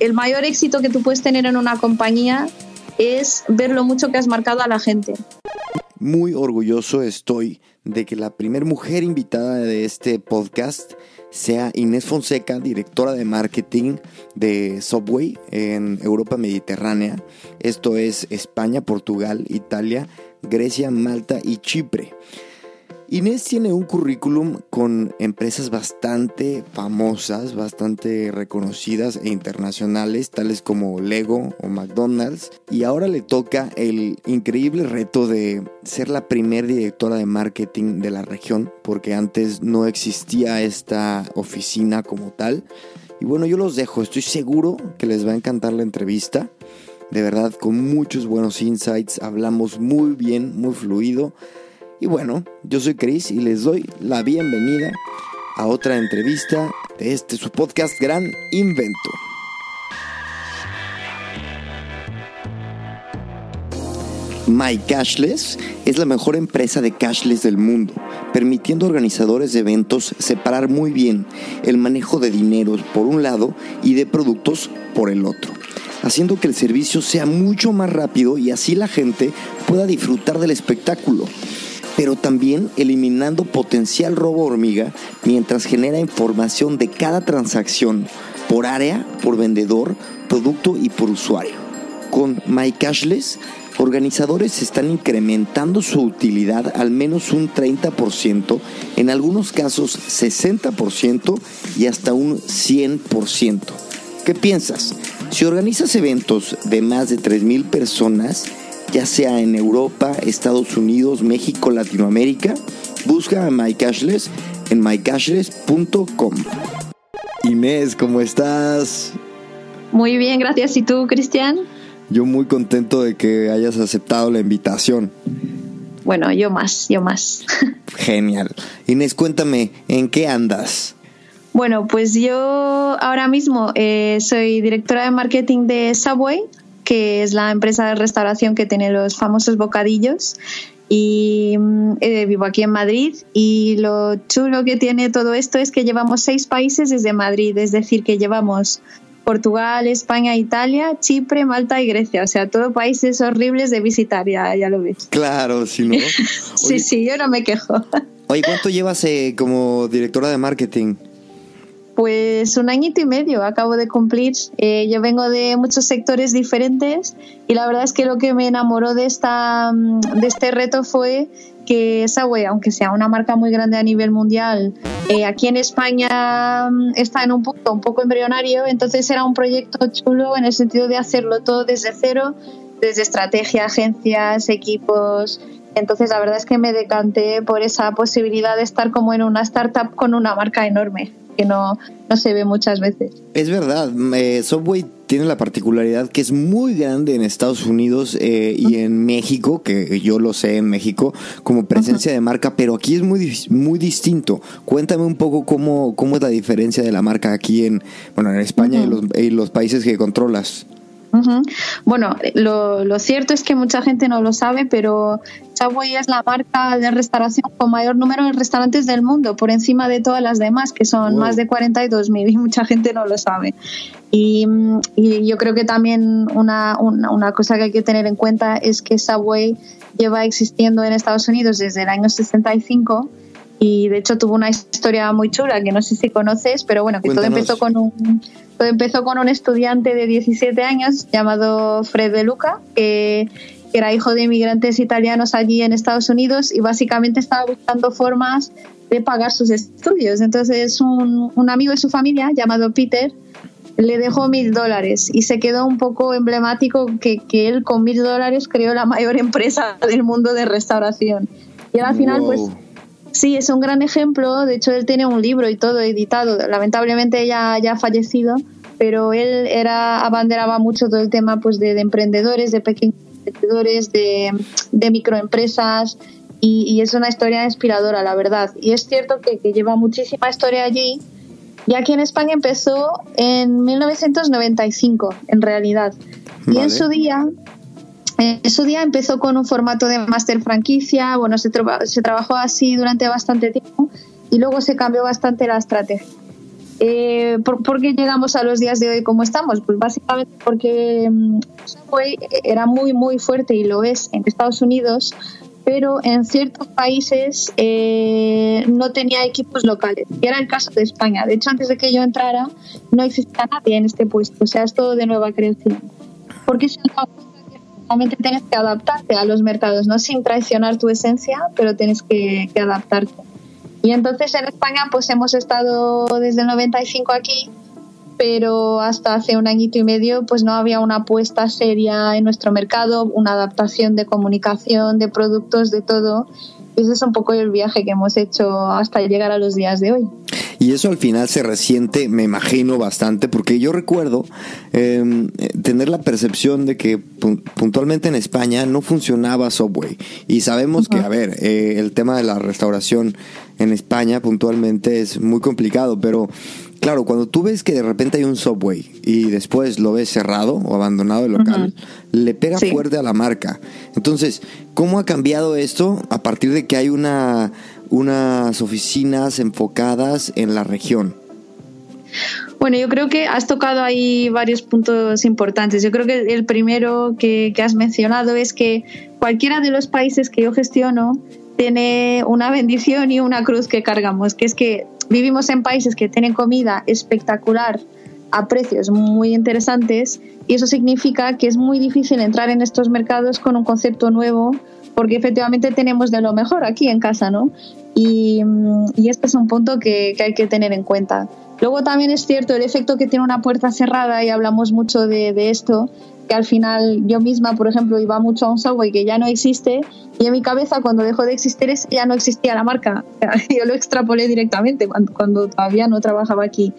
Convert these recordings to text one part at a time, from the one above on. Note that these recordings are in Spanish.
El mayor éxito que tú puedes tener en una compañía es ver lo mucho que has marcado a la gente. Muy orgulloso estoy de que la primera mujer invitada de este podcast sea Inés Fonseca, directora de marketing de Subway en Europa Mediterránea. Esto es España, Portugal, Italia, Grecia, Malta y Chipre. Inés tiene un currículum con empresas bastante famosas, bastante reconocidas e internacionales, tales como Lego o McDonald's, y ahora le toca el increíble reto de ser la primer directora de marketing de la región, porque antes no existía esta oficina como tal. Y bueno, yo los dejo, estoy seguro que les va a encantar la entrevista. De verdad, con muchos buenos insights, hablamos muy bien, muy fluido. Y bueno, yo soy Chris y les doy la bienvenida a otra entrevista de este su podcast Gran Invento. My Cashless es la mejor empresa de cashless del mundo, permitiendo a organizadores de eventos separar muy bien el manejo de dinero por un lado y de productos por el otro, haciendo que el servicio sea mucho más rápido y así la gente pueda disfrutar del espectáculo pero también eliminando potencial robo hormiga mientras genera información de cada transacción por área, por vendedor, producto y por usuario. Con MyCashless, organizadores están incrementando su utilidad al menos un 30%, en algunos casos 60% y hasta un 100%. ¿Qué piensas? Si organizas eventos de más de 3.000 personas, ya sea en Europa, Estados Unidos, México, Latinoamérica, busca a MyCashless en mycashless.com. Inés, ¿cómo estás? Muy bien, gracias. ¿Y tú, Cristian? Yo muy contento de que hayas aceptado la invitación. Bueno, yo más, yo más. Genial. Inés, cuéntame, ¿en qué andas? Bueno, pues yo ahora mismo eh, soy directora de marketing de Subway, que es la empresa de restauración que tiene los famosos bocadillos. Y eh, vivo aquí en Madrid y lo chulo que tiene todo esto es que llevamos seis países desde Madrid, es decir, que llevamos Portugal, España, Italia, Chipre, Malta y Grecia. O sea, todos países horribles de visitar, ya, ya lo ves. Claro, si no. sí, sí, yo no me quejo. Oye, ¿cuánto llevas eh, como directora de marketing? Pues un añito y medio acabo de cumplir. Eh, yo vengo de muchos sectores diferentes y la verdad es que lo que me enamoró de, esta, de este reto fue que Subway, aunque sea una marca muy grande a nivel mundial, eh, aquí en España mm, está en un punto un poco embrionario, entonces era un proyecto chulo en el sentido de hacerlo todo desde cero, desde estrategia, agencias, equipos. Entonces la verdad es que me decanté por esa posibilidad de estar como en una startup con una marca enorme que no, no se ve muchas veces. Es verdad, eh, Subway tiene la particularidad que es muy grande en Estados Unidos eh, y en México, que yo lo sé en México, como presencia de marca, pero aquí es muy, muy distinto. Cuéntame un poco cómo, cómo es la diferencia de la marca aquí en, bueno, en España y, los, y los países que controlas. Bueno, lo, lo, cierto es que mucha gente no lo sabe, pero Subway es la marca de restauración con mayor número de restaurantes del mundo, por encima de todas las demás, que son más de 42.000 y mucha gente no lo sabe. Y, y yo creo que también una, una, una, cosa que hay que tener en cuenta es que Subway lleva existiendo en Estados Unidos desde el año 65 y de hecho tuvo una historia muy chula que no sé si conoces, pero bueno, que todo empezó con un todo empezó con un estudiante de 17 años llamado Fred De Luca, que era hijo de inmigrantes italianos allí en Estados Unidos y básicamente estaba buscando formas de pagar sus estudios. Entonces un, un amigo de su familia llamado Peter le dejó mil dólares y se quedó un poco emblemático que, que él con mil dólares creó la mayor empresa del mundo de restauración. Y al final, pues Sí, es un gran ejemplo. De hecho, él tiene un libro y todo editado. Lamentablemente ya, ya ha fallecido, pero él era abanderaba mucho todo el tema pues, de, emprendedores, de pequeños emprendedores, de, de microempresas. Y, es una historia inspiradora, la verdad. Y es cierto que, que lleva muchísima historia allí. Y aquí en España empezó en 1995, en realidad. Y en su día en su día empezó con un formato de máster franquicia, bueno, se, se, trabajó así durante bastante tiempo y luego se cambió bastante la estrategia. Eh, ¿por, qué llegamos a los días de hoy como estamos? Pues básicamente porque mm, Subway era muy, muy fuerte y lo es en Estados Unidos, pero en ciertos países eh, no tenía equipos locales. Y era el caso de España. De hecho, antes de que yo entrara, no existía nadie en este puesto. O sea, es todo de nueva creación. Porque se realmente tienes que adaptarte a los mercados, no sin traicionar tu esencia, pero tienes que, adaptarte. Y entonces en España pues hemos estado desde el 95 aquí, pero hasta hace un añito y medio pues no había una apuesta seria en nuestro mercado, una adaptación de comunicación, de productos, de todo. Ese es un poco el viaje que hemos hecho hasta llegar a los días de hoy. Y eso al final se resiente, me imagino, bastante, porque yo recuerdo em, tener la percepción de que puntualmente en España no funcionaba Subway. Y sabemos que, a ver, eh, el tema de la restauración en España puntualmente es muy complicado, pero claro, cuando tú ves que de repente hay un Subway y después lo ves cerrado o abandonado el local, le pega fuerte a la marca. Entonces, ¿cómo ha cambiado esto a partir de que hay una unas oficinas enfocadas en la región? Bueno, yo creo que has tocado ahí varios puntos importantes. Yo creo que el primero que, has mencionado es que cualquiera de los países que yo gestiono tiene una bendición y una cruz que cargamos, que es que vivimos en países que tienen comida espectacular a precios muy interesantes y eso significa que es muy difícil entrar en estos mercados con un concepto nuevo porque efectivamente tenemos de lo mejor aquí en casa, ¿no? Y, este es un punto que, hay que tener en cuenta. Luego también es cierto el efecto que tiene una puerta cerrada, y hablamos mucho de, esto, que al final yo misma, por ejemplo, iba mucho a un Subway que ya no existe y en mi cabeza cuando dejó de existir ya no existía la marca. yo lo extrapolé directamente cuando, todavía no trabajaba aquí.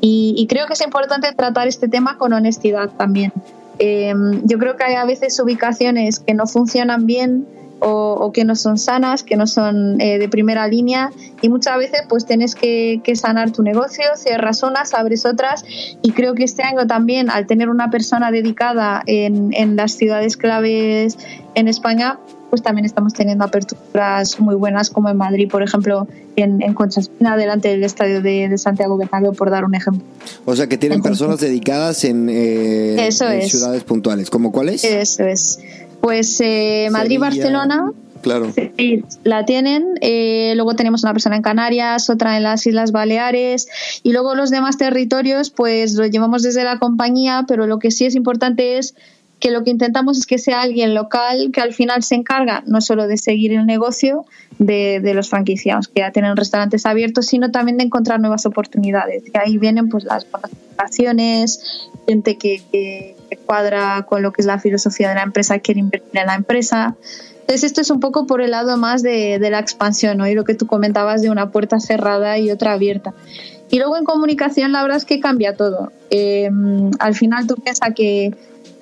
Y, creo que es importante tratar este tema con honestidad también. Eh, yo creo que hay a veces ubicaciones que no funcionan bien o, que no son sanas, que no son eh, de primera línea y muchas veces pues tienes que, sanar tu negocio, cierras unas, abres otras y creo que este año también al tener una persona dedicada en, en las ciudades claves en España pues también estamos teniendo aperturas muy buenas como en Madrid, por ejemplo, en, en Conchaspina, delante del estadio de, Santiago Bernabéu, por dar un ejemplo. O sea que tienen personas dedicadas en, eh, ciudades puntuales, ¿como cuáles? Eso es. Pues eh, Madrid-Barcelona. Claro. la tienen. Eh, luego tenemos una persona en Canarias, otra en las Islas Baleares y luego los demás territorios, pues lo llevamos desde la compañía, pero lo que sí es importante es que lo que intentamos es que sea alguien local que al final se encarga no solo de seguir el negocio de, los franquiciados que ya tienen restaurantes abiertos, sino también de encontrar nuevas oportunidades. Y ahí vienen pues las relaciones, gente que cuadra con lo que es la filosofía de la empresa, quiere invertir en la empresa. Entonces esto es un poco por el lado más de, la expansión ¿no? y lo que tú comentabas de una puerta cerrada y otra abierta. Y luego en comunicación la verdad es que cambia todo. Eh, al final tú piensas que,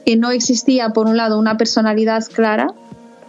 que, no existía por un lado una personalidad clara,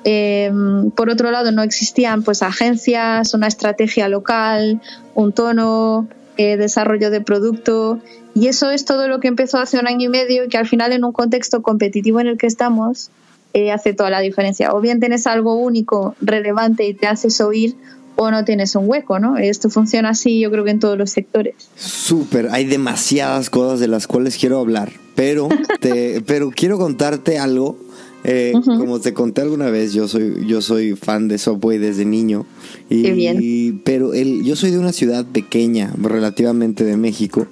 eh, por otro lado no existían pues agencias, una estrategia local, un tono, eh, desarrollo de producto y eso es todo lo que empezó hace un año y medio y que al final en un contexto competitivo en el que estamos eh, hace toda la diferencia. O bien tienes algo único, relevante y te haces oír o no tienes un hueco, ¿no? Esto funciona así yo creo que en todos los sectores. Súper, hay demasiadas cosas de las cuales quiero hablar, pero, te, pero quiero contarte algo eh, como te conté alguna vez, yo soy, yo soy fan de Subway desde niño. Y, bien. pero el, yo soy de una ciudad pequeña, relativamente de México.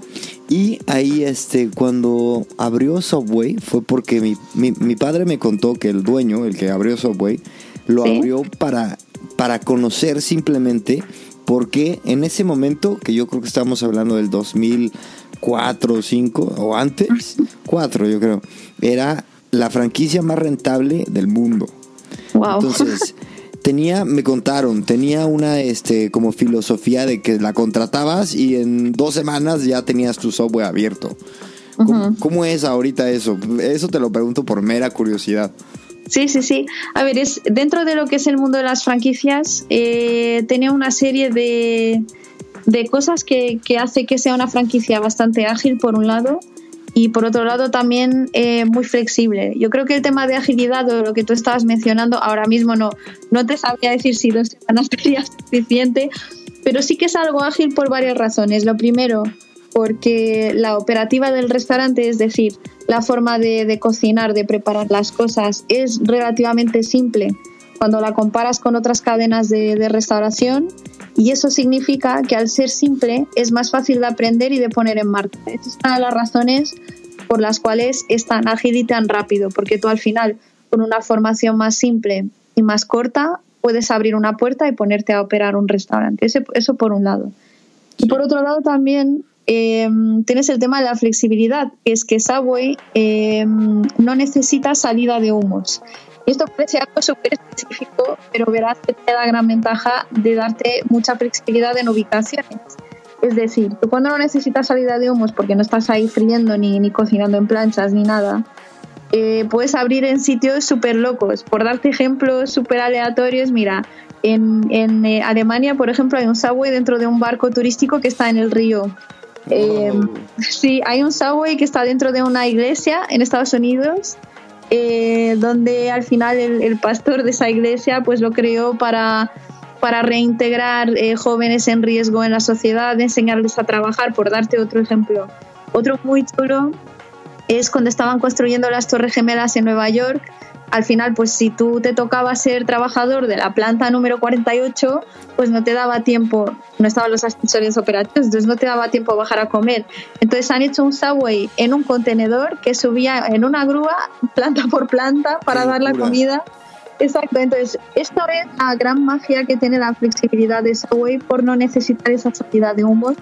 Y ahí, este, cuando abrió Subway, fue porque mi, mi, padre me contó que el dueño, el que abrió Subway, lo abrió para, para conocer simplemente porque en ese momento, que yo creo que estábamos hablando del 2004 o 2005 o antes, 4 yo creo, era la franquicia más rentable del mundo. Wow. Entonces, tenía, me contaron, tenía una este como filosofía de que la contratabas y en dos semanas ya tenías tu software abierto. ¿Cómo, es ahorita eso? Eso te lo pregunto por mera curiosidad. Sí, sí, sí. A ver, es dentro de lo que es el mundo de las franquicias, eh, tenía una serie de, de cosas que, que, hace que sea una franquicia bastante ágil, por un lado, y por otro lado también eh, muy flexible. Yo creo que el tema de agilidad o lo que tú estabas mencionando ahora mismo no, no te sabría decir si dos semanas sería suficiente, pero sí que es algo ágil por varias razones. Lo primero, porque la operativa del restaurante, es decir, la forma de, cocinar, de preparar las cosas, es relativamente simple cuando la comparas con otras cadenas de, de, restauración y eso significa que al ser simple es más fácil de aprender y de poner en marcha. Esta es una de las razones por las cuales es tan ágil y tan rápido, porque tú al final con una formación más simple y más corta puedes abrir una puerta y ponerte a operar un restaurante. Eso, eso por un lado. Y por otro lado también Em, tienes el tema de la flexibilidad, que es que Subway em, no necesita salida de humos. Esto parece algo súper específico, pero verás que te da gran ventaja de darte mucha flexibilidad en ubicaciones. Es decir, tú cuando no necesitas salida de humos porque no estás ahí friendo ni, ni cocinando en planchas ni nada, eh, puedes abrir en sitios súper locos. Por darte ejemplos súper aleatorios, mira, en, en eh, Alemania, por ejemplo, hay un subway dentro de un barco turístico que está en el río. Eh, sí, hay un subway que está dentro de una iglesia en Estados Unidos, eh, donde al final el, pastor de esa iglesia pues lo creó para, para reintegrar eh, jóvenes en riesgo en la sociedad, enseñarles a trabajar, por darte otro ejemplo. Otro muy chulo es cuando estaban construyendo las Torres Gemelas en Nueva York al final, pues si tú te tocaba ser trabajador de la planta número 48, pues no te daba tiempo, no estaban los ascensores operativos, entonces no te daba tiempo a bajar a comer. Entonces han hecho un subway en un contenedor que subía en una grúa, planta por planta, para dar la comida. Exacto, entonces esto es la gran magia que tiene la flexibilidad de Subway por no necesitar esa salida de humos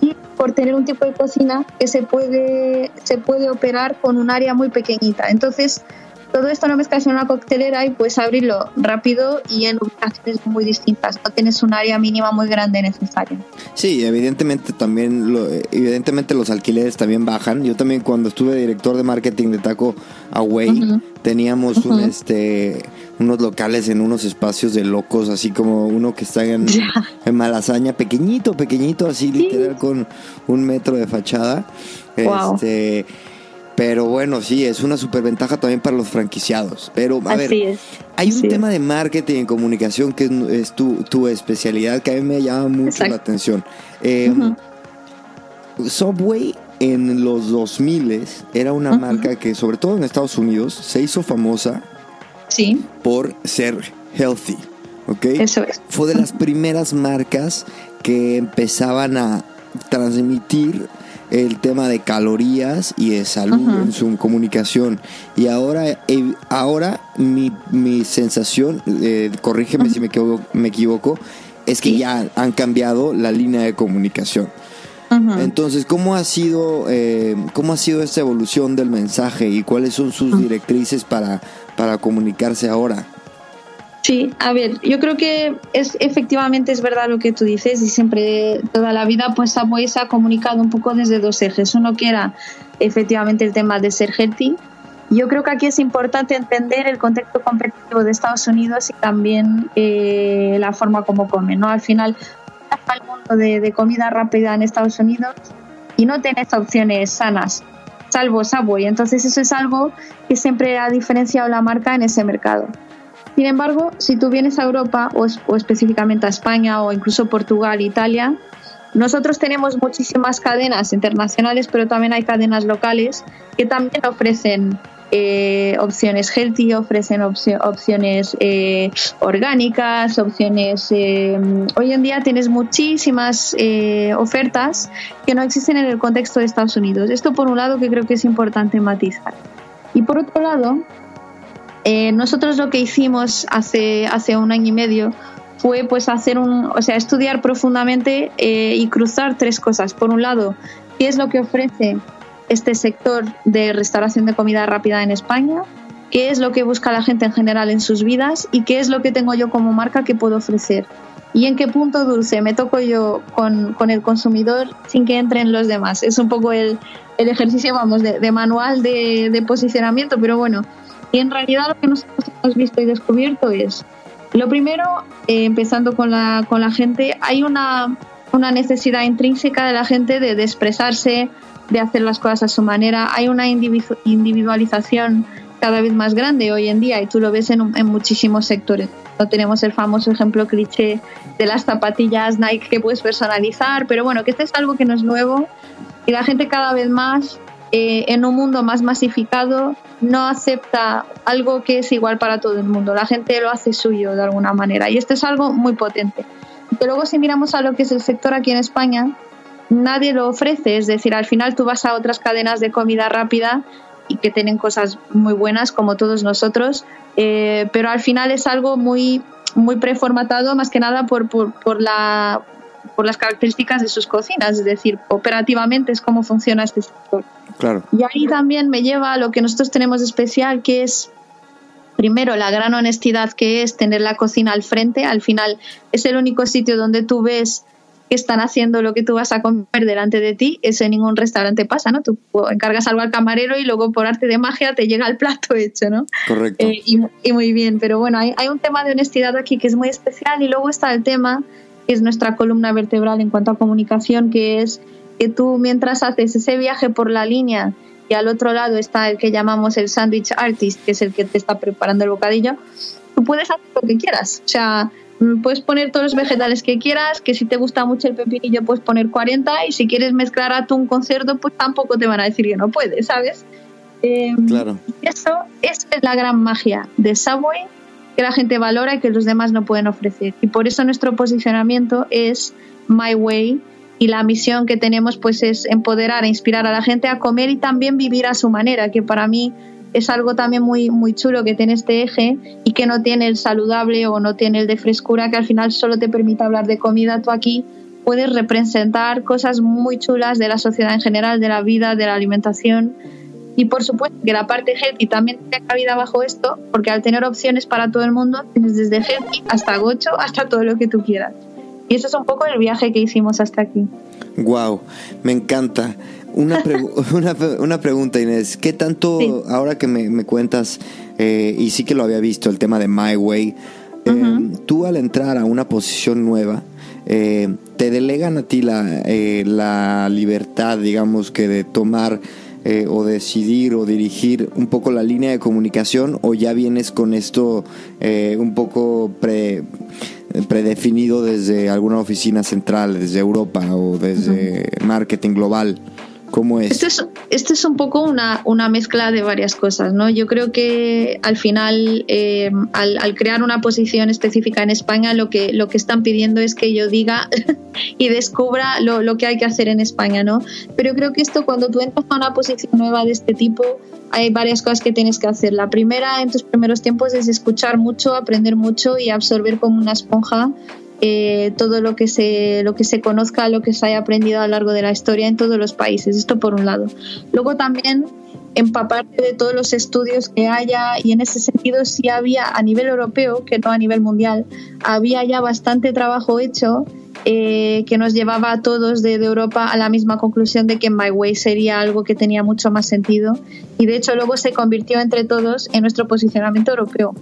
y por tener un tipo de cocina que se puede, se puede operar con un área muy pequeñita. Entonces, todo esto no mezclas en una coctelera y puedes abrirlo rápido y en ubicaciones muy distintas. No tienes un área mínima muy grande necesaria. Sí, evidentemente también, lo, evidentemente los alquileres también bajan. Yo también cuando estuve director de marketing de Taco Away teníamos un este unos locales en unos espacios de locos, así como uno que está en, en Malasaña, pequeñito, pequeñito, así literal con un metro de fachada. Este, pero bueno, sí, es una superventaja también para los franquiciados. Pero a ver, hay un tema de marketing y comunicación que es, tu, especialidad que a mí me llama mucho la atención. Eh, Subway en los 2000 era una marca que, sobre todo en Estados Unidos, se hizo famosa sí. por ser healthy. ¿Ok? Eso es. Fue de las primeras marcas que empezaban a transmitir el tema de calorías y de salud en su comunicación. Y ahora, eh, ahora mi, mi sensación, eh, corrígeme si me equivoco, me equivoco, es que ya han cambiado la línea de comunicación. Entonces, ¿cómo ha sido eh, cómo ha sido esta evolución del mensaje y cuáles son sus directrices para, para comunicarse ahora? Sí, a ver, yo creo que es efectivamente es verdad lo que tú dices y siempre toda la vida pues Subway se ha comunicado un poco desde dos ejes. Uno que era efectivamente el tema de ser healthy. Yo creo que aquí es importante entender el contexto competitivo de Estados Unidos y también eh, la forma como comen. ¿no? Al final, el mundo de, de comida rápida en Estados Unidos y no tenés opciones sanas, salvo Subway. Entonces eso es algo que siempre ha diferenciado la marca en ese mercado. Sin embargo, si tú vienes a Europa o, específicamente a España o incluso Portugal, Italia, nosotros tenemos muchísimas cadenas internacionales, pero también hay cadenas locales que también ofrecen eh, opciones healthy, ofrecen opciones eh, orgánicas, opciones... Eh, hoy en día tienes muchísimas ofertas que no existen en el contexto de Estados Unidos. Esto por un lado que creo que es importante matizar. Y por otro lado, eh, nosotros lo que hicimos hace, hace un año y medio fue pues hacer un, o sea, estudiar profundamente eh, y cruzar tres cosas. Por un lado, qué es lo que ofrece este sector de restauración de comida rápida en España, qué es lo que busca la gente en general en sus vidas y qué es lo que tengo yo como marca que puedo ofrecer. Y en qué punto dulce me toco yo con, con el consumidor sin que entren los demás. Es un poco el, el ejercicio, vamos, de, manual de, de, posicionamiento, pero bueno. Y en realidad lo que nosotros hemos visto y descubierto es, lo primero, eh, empezando con la, con la gente, hay una, una necesidad intrínseca de la gente de, de expresarse, de hacer las cosas a su manera. Hay una individualización cada vez más grande hoy en día y tú lo ves en, en muchísimos sectores. No tenemos el famoso ejemplo cliché de las zapatillas Nike que puedes personalizar, pero bueno, que este es algo que no es nuevo y la gente cada vez más eh, en un mundo más masificado no acepta algo que es igual para todo el mundo. La gente lo hace suyo de alguna manera y esto es algo muy potente. Pero luego si miramos a lo que es el sector aquí en España, nadie lo ofrece. Es decir, al final tú vas a otras cadenas de comida rápida y que tienen cosas muy buenas como todos nosotros, eh, pero al final es algo muy, muy preformatado más que nada por, por, por, la, por las características de sus cocinas, es decir, operativamente es cómo funciona este sector. Claro. Y ahí también me lleva a lo que nosotros tenemos de especial, que es primero la gran honestidad que es tener la cocina al frente, al final es el único sitio donde tú ves que están haciendo lo que tú vas a comer delante de ti, eso en ningún restaurante pasa, ¿no? Tú encargas algo al camarero y luego por arte de magia te llega el plato hecho, ¿no? Correcto. Eh, y, muy bien, pero bueno, hay, hay un tema de honestidad aquí que es muy especial y luego está el tema es nuestra columna vertebral en cuanto a comunicación, que es que tú mientras haces ese viaje por la línea y al otro lado está el que llamamos el sandwich artist, que es el que te está preparando el bocadillo, tú puedes hacer lo que quieras. O sea, Mm, puedes poner todos los vegetales que quieras, que si te gusta mucho el pepinillo puedes poner 40 y si quieres mezclar atún con cerdo pues tampoco te van a decir que no puedes, ¿sabes? Em, claro. Eso, es la gran magia de Subway que la gente valora y que los demás no pueden ofrecer. Y por eso nuestro posicionamiento es My Way y la misión que tenemos pues es empoderar e inspirar a la gente a comer y también vivir a su manera, que para mí es algo también muy, muy chulo que tiene este eje y que no tiene el saludable o no tiene el de frescura, que al final solo te permite hablar de comida. Tú aquí puedes representar cosas muy chulas de la sociedad en general, de la vida, de la alimentación. Y por supuesto que la parte healthy también tiene cabida bajo esto, porque al tener opciones para todo el mundo, tienes desde healthy hasta gocho, hasta todo lo que tú quieras. Y eso es un poco el viaje que hicimos hasta aquí. Wow, me encanta. Una, una, una, pregunta, Inés. ¿Qué tanto, ahora que me, cuentas, eh, y sí que lo había visto, el tema de My Way, eh, tú al entrar a una posición nueva, eh, ¿te delegan a ti la, la libertad, digamos, que de tomar o decidir o dirigir un poco la línea de comunicación o ya vienes con esto un poco pre, predefinido desde alguna oficina central, desde Europa o desde marketing global? ¿Cómo es? Esto es, esto es un poco una, una, mezcla de varias cosas, ¿no? Yo creo que al final, eh, al, al, crear una posición específica en España, lo que, lo que están pidiendo es que yo diga y descubra lo, lo, que hay que hacer en España, ¿no? Pero creo que esto, cuando tú entras a una posición nueva de este tipo, hay varias cosas que tienes que hacer. La primera, en tus primeros tiempos, es escuchar mucho, aprender mucho y absorber como una esponja eh, todo lo que se lo que se conozca, lo que se haya aprendido a lo largo de la historia en todos los países. Esto por un lado. Luego también empaparte de todos los estudios que haya y en ese sentido sí había a nivel europeo, que no a nivel mundial, había ya bastante trabajo hecho eh, que nos llevaba a todos de, de, Europa a la misma conclusión de que My Way sería algo que tenía mucho más sentido y de hecho luego se convirtió entre todos en nuestro posicionamiento europeo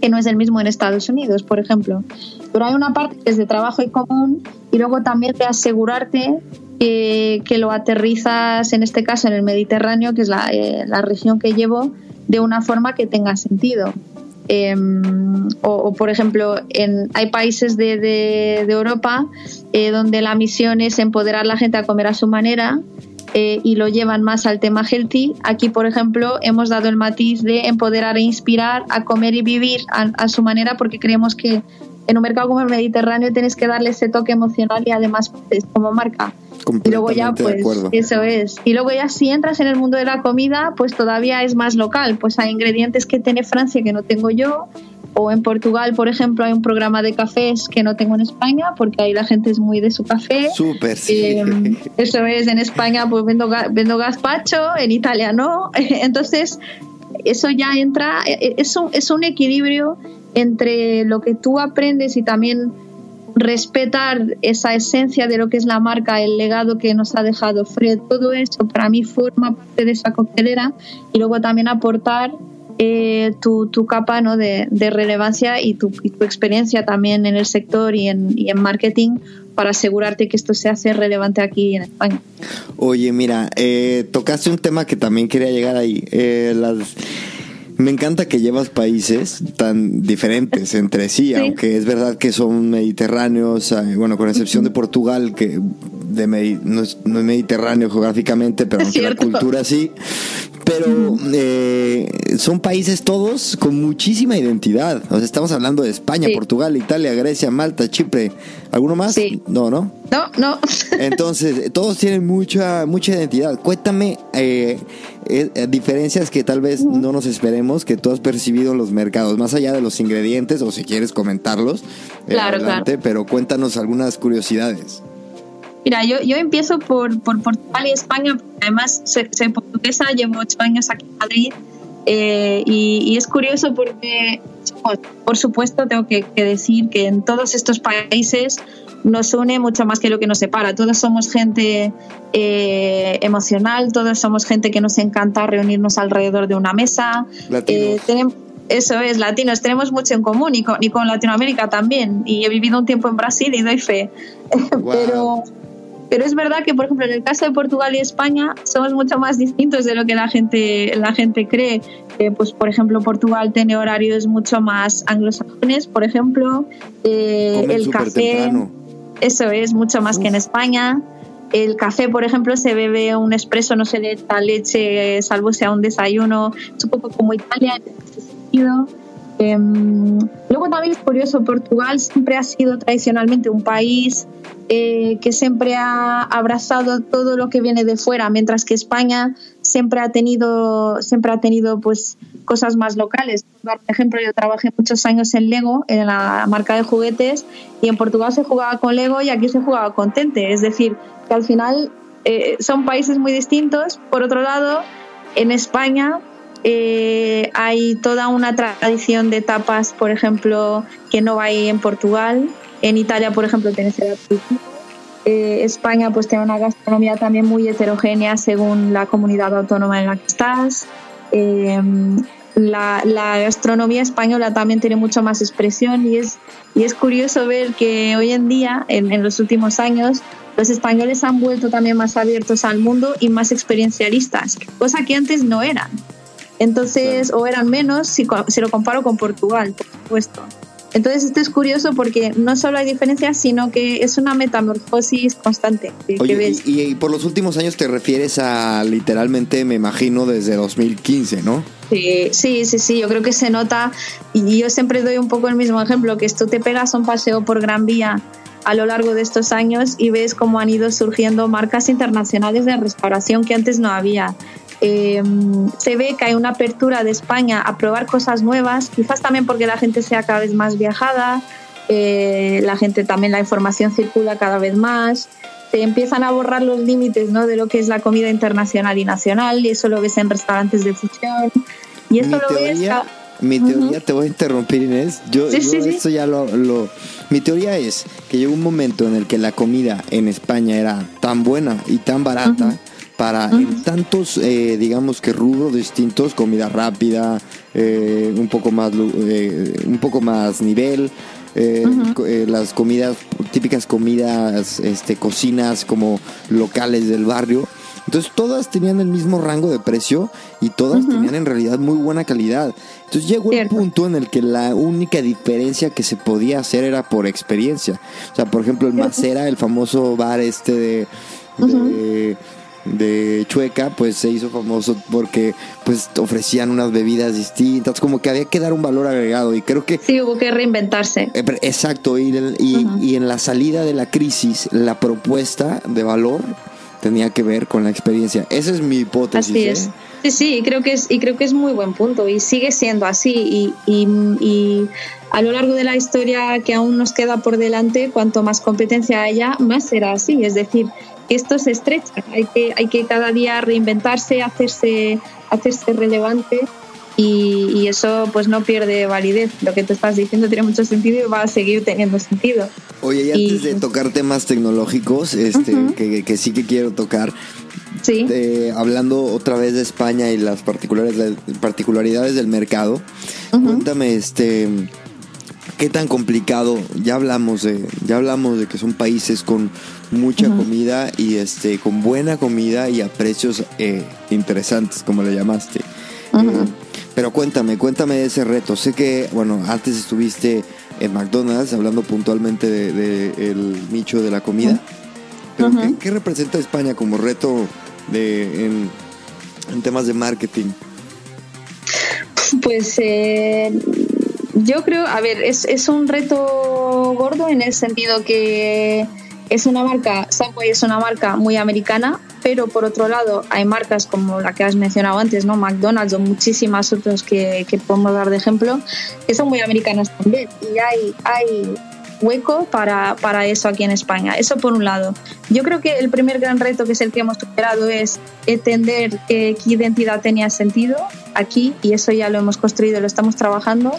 que no es el mismo en Estados Unidos, por ejemplo. Pero hay una parte que es de trabajo y común y luego también de asegurarte que, que lo aterrizas, en este caso, en el Mediterráneo, que es la, eh, la región que llevo, de una forma que tenga sentido. Em, o, por ejemplo, en, hay países de, de, Europa eh, donde la misión es empoderar a la gente a comer a su manera eh, y lo llevan más al tema healthy. Aquí, por ejemplo, hemos dado el matiz de empoderar e inspirar a comer y vivir a, su manera porque creemos que en un mercado como el Mediterráneo tienes que darle ese toque emocional y además pues, como marca. Y luego ya, pues, eso es. Y luego ya si entras en el mundo de la comida, pues todavía es más local. Pues hay ingredientes que tiene Francia que no tengo yo o en Portugal, por ejemplo, hay un programa de cafés que no tengo en España porque ahí la gente es muy de su café. Súper, sí. Eh, eso es, en España pues vendo, vendo gazpacho, en Italia no. Entonces, eso ya entra, e, e, es un, es un equilibrio entre lo que tú aprendes y también respetar esa esencia de lo que es la marca, el legado que nos ha dejado Fred, todo eso para mí forma parte de esa coctelera y luego también aportar eh, tu, tu, capa ¿no? de, de relevancia y tu, y tu, experiencia también en el sector y en, y en, marketing para asegurarte que esto se hace relevante aquí en España. Oye, mira, eh, tocaste un tema que también quería llegar ahí. Eh, las me encanta que llevas países tan diferentes entre sí, aunque es verdad que son mediterráneos, eh, bueno, con excepción de Portugal, que de no, es, mediterráneo geográficamente, pero aunque la cultura sí. Pero eh, son países todos con muchísima identidad. O sea, estamos hablando de España, Portugal, Italia, Grecia, Malta, Chipre. ¿Alguno más? Sí. No, ¿no? No, no. Entonces, todos tienen mucha, mucha identidad. Cuéntame eh, eh, diferencias que tal vez no nos esperemos que tú has percibido en los mercados, más allá de los ingredientes, o si quieres comentarlos. Claro, claro. Pero cuéntanos algunas curiosidades. Mira, yo, yo empiezo por, por Portugal y España, porque además soy, soy portuguesa, llevo ocho años aquí en Madrid eh, y, y, es curioso porque, por supuesto, tengo que, que, decir que en todos estos países nos une mucho más que lo que nos separa. Todos somos gente eh, emocional, todos somos gente que nos encanta reunirnos alrededor de una mesa. Eh, tenemos, eso es, latinos, tenemos mucho en común y con, y con Latinoamérica también. Y he vivido un tiempo en Brasil y doy fe. Wow. Pero pero es verdad que, por ejemplo, en el caso de Portugal y España somos mucho más distintos de lo que la gente, la gente cree. Eh, pues, por ejemplo, Portugal tiene horarios mucho más anglosajones, por ejemplo. Eh, el café, temprano. Eso es, mucho más Uf. que en España. El café, por ejemplo, se bebe un espresso, no se le echa leche, salvo sea un desayuno. Es un poco como Italia en ese sentido. Eh, luego también es curioso, Portugal siempre ha sido tradicionalmente un país eh, que siempre ha abrazado todo lo que viene de fuera, mientras que España siempre ha tenido, siempre ha tenido pues cosas más locales. Por ejemplo, yo trabajé muchos años en Lego, en la marca de juguetes, y en Portugal se jugaba con Lego y aquí se jugaba con Tente. Es decir, que al final eh, son países muy distintos. Por otro lado, en España eh, hay toda una tradición de tapas, por ejemplo, que no hay en Portugal. En Italia, por ejemplo, tienes el. Eh, España pues tiene una gastronomía también muy heterogénea según la comunidad autónoma en la que estás. Eh, la, la, gastronomía española también tiene mucho más expresión y es, y es curioso ver que hoy en día, en, en los últimos años, los españoles han vuelto también más abiertos al mundo y más experiencialistas, cosa que antes no eran. Entonces, o eran menos si, si, lo comparo con Portugal, por supuesto. Entonces, esto es curioso porque no solo hay diferencias, sino que es una metamorfosis constante. Que, Oye, que ves. Y, y, por los últimos años te refieres a literalmente, me imagino, desde 2015, ¿no? Sí, sí, sí, sí, yo creo que se nota. Y yo siempre doy un poco el mismo ejemplo, que tú te pegas un paseo por Gran Vía a lo largo de estos años y ves cómo han ido surgiendo marcas internacionales de restauración que antes no había eh, se ve que hay una apertura de España a probar cosas nuevas, quizás también porque la gente sea cada vez más viajada, eh, la gente también, la información circula cada vez más, se empiezan a borrar los límites ¿no? de lo que es la comida internacional y nacional, y eso lo ves en restaurantes de fusión. Y esto mi lo teoría, ves. Mi teoría, uh -huh. te voy a interrumpir Inés, yo, sí, yo sí, esto sí. ya lo, lo... Mi teoría es que llegó un momento en el que la comida en España era tan buena y tan barata uh -huh para en tantos, eh, digamos que rubros distintos, comida rápida, eh, un poco más, eh, un poco más nivel, uh -huh. las comidas típicas comidas, este, cocinas como locales del barrio. Entonces todas tenían el mismo rango de precio y todas uh -huh. tenían en realidad muy buena calidad. Entonces llegó Cierto. el punto en el que la única diferencia que se podía hacer era por experiencia. O sea, por ejemplo, el Macera, el famoso bar este de, de de Chueca, pues se hizo famoso porque pues ofrecían unas bebidas distintas, como que había que dar un valor agregado y creo que... Sí, hubo que reinventarse. Eh, exacto, y, y, uh -huh. y en la salida de la crisis, la propuesta de valor tenía que ver con la experiencia. Esa es mi hipótesis. Así es. ¿eh? Sí, sí, creo que es, y creo que es muy buen punto y sigue siendo así y, y, y, a lo largo de la historia que aún nos queda por delante, cuanto más competencia haya, más será así. Es decir, esto se estrecha, hay que, hay que cada día reinventarse, hacerse, hacerse relevante y, eso pues no pierde validez. Lo que tú estás diciendo tiene mucho sentido y va a seguir teniendo sentido. Oye, y antes de tocar temas tecnológicos, este, que, sí que quiero tocar, sí. Eh, hablando otra vez de España y las particularidades, particularidades del mercado, cuéntame, este, qué tan complicado. Ya hablamos de, ya hablamos de que son países con mucha comida y este, con buena comida y a precios eh, interesantes, como le llamaste. Pero cuéntame, cuéntame de ese reto. Sé que, bueno, antes estuviste en McDonald's hablando puntualmente del de, el nicho de la comida. ¿qué, representa España como reto de, en, temas de marketing? Pues eh, yo creo, a ver, es, es un reto gordo en el sentido que es una marca, Subway es una marca muy americana, pero por otro lado hay marcas como la que has mencionado antes, ¿no? McDonald's o muchísimas otras que, que podemos dar de ejemplo, que son muy americanas también. Y hay, hay hueco para, para, eso aquí en España. Eso por un lado. Yo creo que el primer gran reto, que es el que hemos superado, es entender qué identidad tenía sentido aquí y eso ya lo hemos construido, lo estamos trabajando.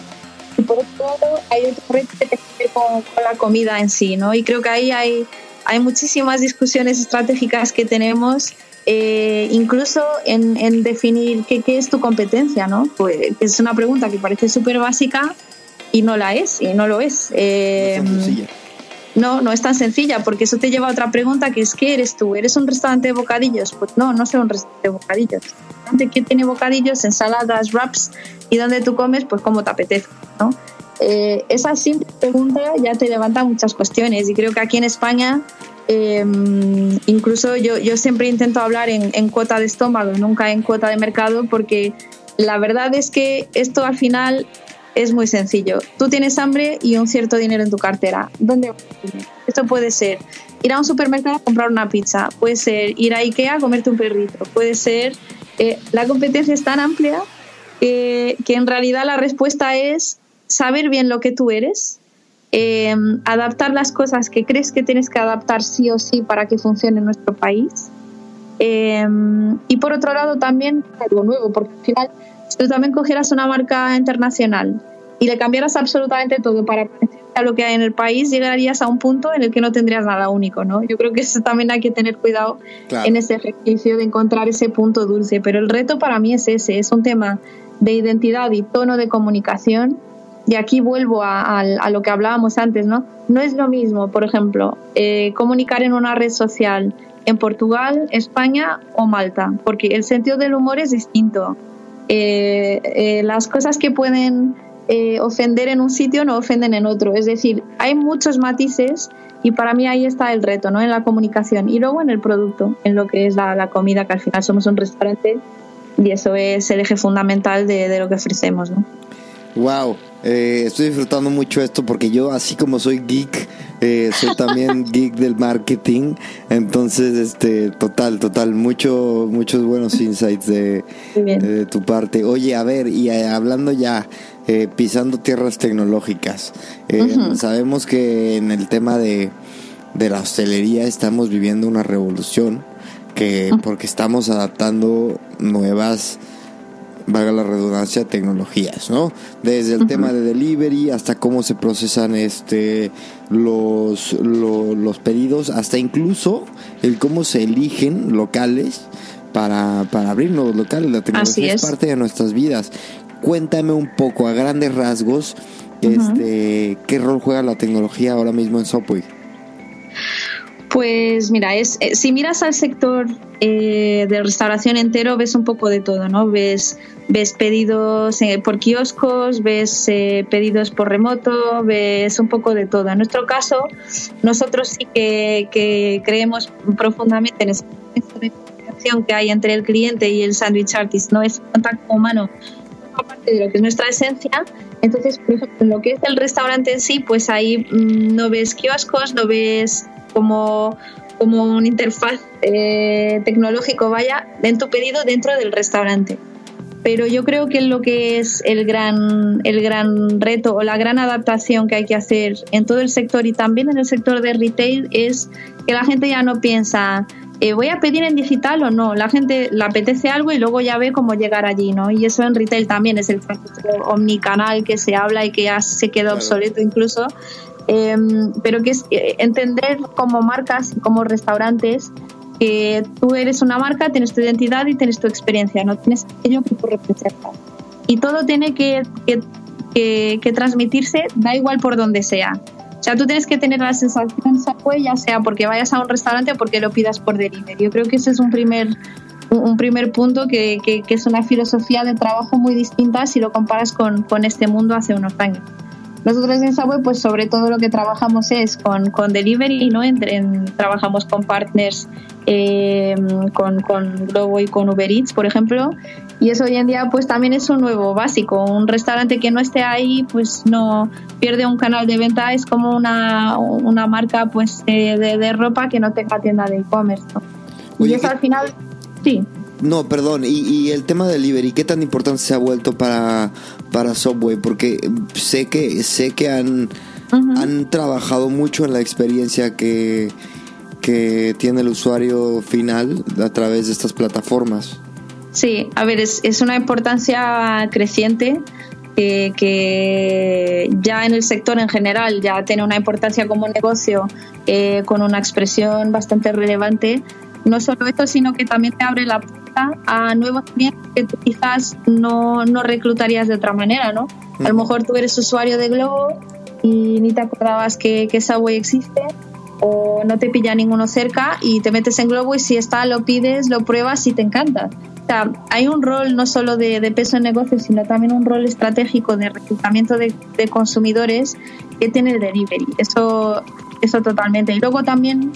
Y por otro lado, hay otro reto que tiene que ver con, con la comida en sí, ¿no? Y creo que ahí hay hay muchísimas discusiones estratégicas que tenemos, eh, incluso en, definir qué, es tu competencia, ¿no? Pues es una pregunta que parece súper básica y no la es, y no lo es. Eh, no, no es tan sencilla, porque eso te lleva a otra pregunta que es ¿qué eres tú? ¿Eres un restaurante de bocadillos? Pues no, no soy un restaurante de bocadillos. ¿Qué tiene bocadillos, ensaladas, wraps y donde tú comes? Pues como te apetece, ¿no? Eh, esa simple pregunta ya te levanta muchas cuestiones y creo que aquí en España em, incluso yo, yo siempre intento hablar en, en, cuota de estómago, nunca en cuota de mercado porque la verdad es que esto al final es muy sencillo. Tú tienes hambre y un cierto dinero en tu cartera. ¿Dónde Esto puede ser ir a un supermercado a comprar una pizza, puede ser ir a Ikea a comerte un perrito, puede ser... Eh, la competencia es tan amplia que en realidad la respuesta es saber bien lo que tú eres, eh, adaptar las cosas que crees que tienes que adaptar sí o sí para que funcione en nuestro país. Eh, y por otro lado también algo nuevo, porque al final si tú también cogieras una marca internacional y le cambiaras absolutamente todo para a lo que hay en el país, llegarías a un punto en el que no tendrías nada único, ¿no? Yo creo que eso también hay que tener cuidado en ese ejercicio de encontrar ese punto dulce, pero el reto para mí es ese, es un tema de identidad y tono de comunicación y aquí vuelvo a, lo que hablábamos antes, ¿no? No es lo mismo, por ejemplo, eh, comunicar en una red social en Portugal, España o Malta, porque el sentido del humor es distinto. Eh, eh, las cosas que pueden ofender en un sitio no ofenden en otro. Es decir, hay muchos matices y para mí ahí está el reto, ¿no? En la comunicación y luego en el producto, en lo que es la, comida, que al final somos un restaurante y eso es el eje fundamental de, de lo que ofrecemos, ¿no? Wow, eh, estoy disfrutando mucho esto porque yo, así como soy geek, eh, soy también geek del marketing. Entonces, este, total, total, mucho, muchos buenos insights de, tu parte. Oye, a ver, y eh, hablando ya, pisando tierras tecnológicas, sabemos que en el tema de, de la hostelería estamos viviendo una revolución que porque estamos adaptando nuevas valga la redundancia, tecnologías, ¿no? Desde el tema de delivery hasta cómo se procesan este los, los pedidos, hasta incluso el cómo se eligen locales para, para abrir nuevos locales. La tecnología es. parte de nuestras vidas. Cuéntame un poco, a grandes rasgos, este, qué rol juega la tecnología ahora mismo en Subway. Pues mira, es, eh, si miras al sector eh, de restauración entero, ves un poco de todo, ¿no? Ves, ves pedidos eh, por kioscos, ves pedidos por remoto, ves un poco de todo. En nuestro caso, nosotros sí que, creemos profundamente en esa comunicación que hay entre el cliente y el sandwich artist, ¿no? Es contacto humano, parte de lo que es nuestra esencia. Entonces, por ejemplo, en lo que es el restaurante en sí, pues ahí mm, no ves kioscos, no ves como, como una interfaz eh, tecnológico, vaya, en tu pedido dentro del restaurante. Pero yo creo que lo que es el gran, el gran reto o la gran adaptación que hay que hacer en todo el sector y también en el sector de retail es que la gente ya no piensa eh, voy a pedir en digital o no. La gente le apetece algo y luego ya ve cómo llegar allí, ¿no? Y eso en retail también es el omnicanal que se habla y que ya se queda obsoleto incluso. Em, pero que es eh, entender como marcas, como restaurantes, que tú eres una marca, tienes tu identidad y tienes tu experiencia, no tienes aquello que tú representas. Y todo tiene que, que, que transmitirse, da igual por donde sea. O sea, tú tienes que tener la sensación Subway, ya sea porque vayas a un restaurante o porque lo pidas por delivery. Yo creo que ese es un primer, un primer punto que, que, es una filosofía de trabajo muy distinta si lo comparas con, con este mundo hace unos años. Nosotros en Subway, pues sobre todo lo que trabajamos es con, con delivery, ¿no? En, trabajamos con partners, eh, con, con Globo y con Uber Eats, por ejemplo, y eso hoy en día pues también es un nuevo básico. Un restaurante que no esté ahí pues no pierde un canal de venta, es como una, una marca pues de, de, ropa que no tenga tienda de e-commerce. Y eso al final, sí. No, perdón, y, y, el tema del delivery, ¿qué tan importante se ha vuelto para, para Subway? Porque sé que, sé que han, han trabajado mucho en la experiencia que, que tiene el usuario final a través de estas plataformas. Sí, a ver, es, es una importancia creciente que, ya en el sector en general ya tiene una importancia como negocio eh, con una expresión bastante relevante. No solo esto, sino que también te abre la puerta a nuevos clientes que quizás no, no reclutarías de otra manera, ¿no? A lo mejor tú eres usuario de Globo y ni te acordabas que, que Subway existe o no te pilla ninguno cerca y te metes en Globo y si está lo pides, lo pruebas y te encanta hay un rol no solo de, peso en negocios, sino también un rol estratégico de reclutamiento de, consumidores que tiene el delivery. Eso, eso totalmente. Y luego también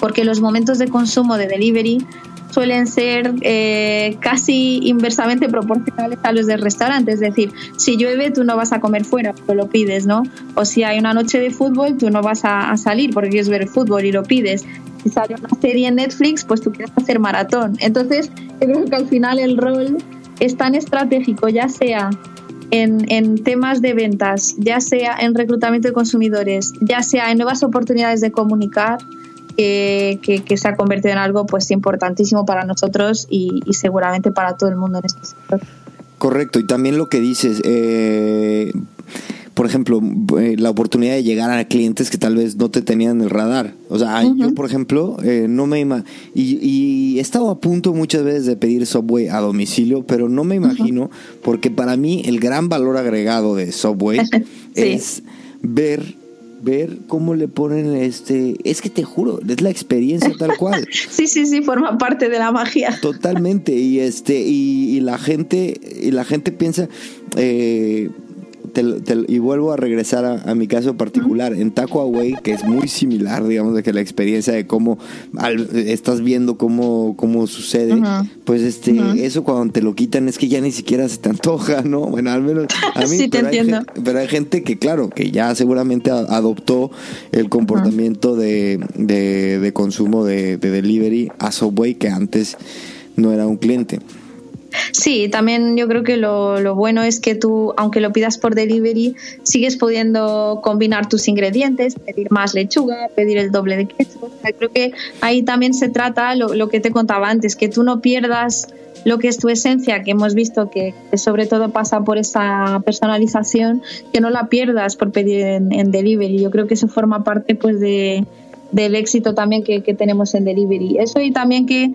porque los momentos de consumo de delivery suelen ser eh, casi inversamente proporcionales a los del restaurante. Es decir, si llueve, tú no vas a comer fuera, porque lo pides, ¿no? O si hay una noche de fútbol, tú no vas a, salir porque quieres ver el fútbol y lo pides si sale una serie en Netflix, pues tú quieres hacer maratón. Entonces, creo que al final el rol es tan estratégico, ya sea en, en, temas de ventas, ya sea en reclutamiento de consumidores, ya sea en nuevas oportunidades de comunicar, que, que, se ha convertido en algo pues importantísimo para nosotros y, y, seguramente para todo el mundo en este sector. Correcto, y también lo que dices, eh, por ejemplo, eh, la oportunidad de llegar a clientes que tal vez no te tenían en el radar. O sea, yo, por ejemplo, eh, no me ima y, y, he estado a punto muchas veces de pedir Subway a domicilio, pero no me imagino, porque para mí el gran valor agregado de Subway es ver ver cómo le ponen este es que te juro es la experiencia tal cual. Sí sí sí forma parte de la magia. Totalmente y este y, y la gente y la gente piensa eh, y vuelvo a regresar a, mi caso particular. En Taco Away, que es muy similar, digamos, de que la experiencia de cómo estás viendo cómo, cómo sucede, pues este eso cuando te lo quitan es que ya ni siquiera se te antoja, ¿no? Bueno, al menos a mí. sí, te entiendo. Hay, pero hay gente que, claro, que ya seguramente adoptó el comportamiento de, de, consumo de, de delivery a Subway que antes no era un cliente. Sí, también yo creo que lo, lo, bueno es que tú, aunque lo pidas por delivery, sigues pudiendo combinar tus ingredientes, pedir más lechuga, pedir el doble de queso. creo que ahí también se trata lo, lo, que te contaba antes, que tú no pierdas lo que es tu esencia, que hemos visto que, sobre todo pasa por esa personalización, que no la pierdas por pedir en, en delivery. Yo creo que eso forma parte pues de, del éxito también que, que, tenemos en delivery. Eso y también que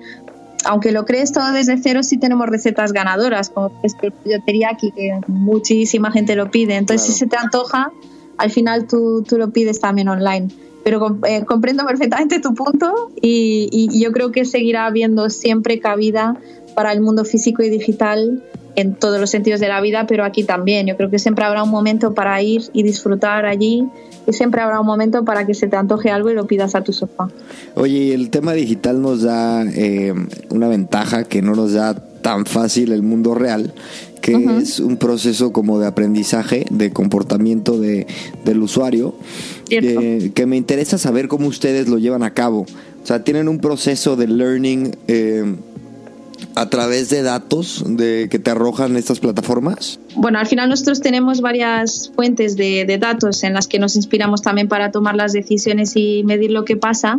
aunque lo crees todo desde cero, sí tenemos recetas ganadoras, como este pollo teriyaki, que muchísima gente lo pide. Entonces, si se te antoja, al final tú, tú lo pides también online. Pero eh, comprendo perfectamente tu punto y, y, yo creo que seguirá habiendo siempre cabida para el mundo físico y digital en todos los sentidos de la vida, pero aquí también. Yo creo que siempre habrá un momento para ir y disfrutar allí y siempre habrá un momento para que se te antoje algo y lo pidas a tu sofá. Oye, el tema digital nos da eh, una ventaja que no nos da tan fácil el mundo real, que es un proceso como de aprendizaje, de comportamiento de, del usuario, eh, que me interesa saber cómo ustedes lo llevan a cabo. O sea, tienen un proceso de learning. Eh, a través de datos de que te arrojan estas plataformas? Bueno, al final nosotros tenemos varias fuentes de, datos en las que nos inspiramos también para tomar las decisiones y medir lo que pasa.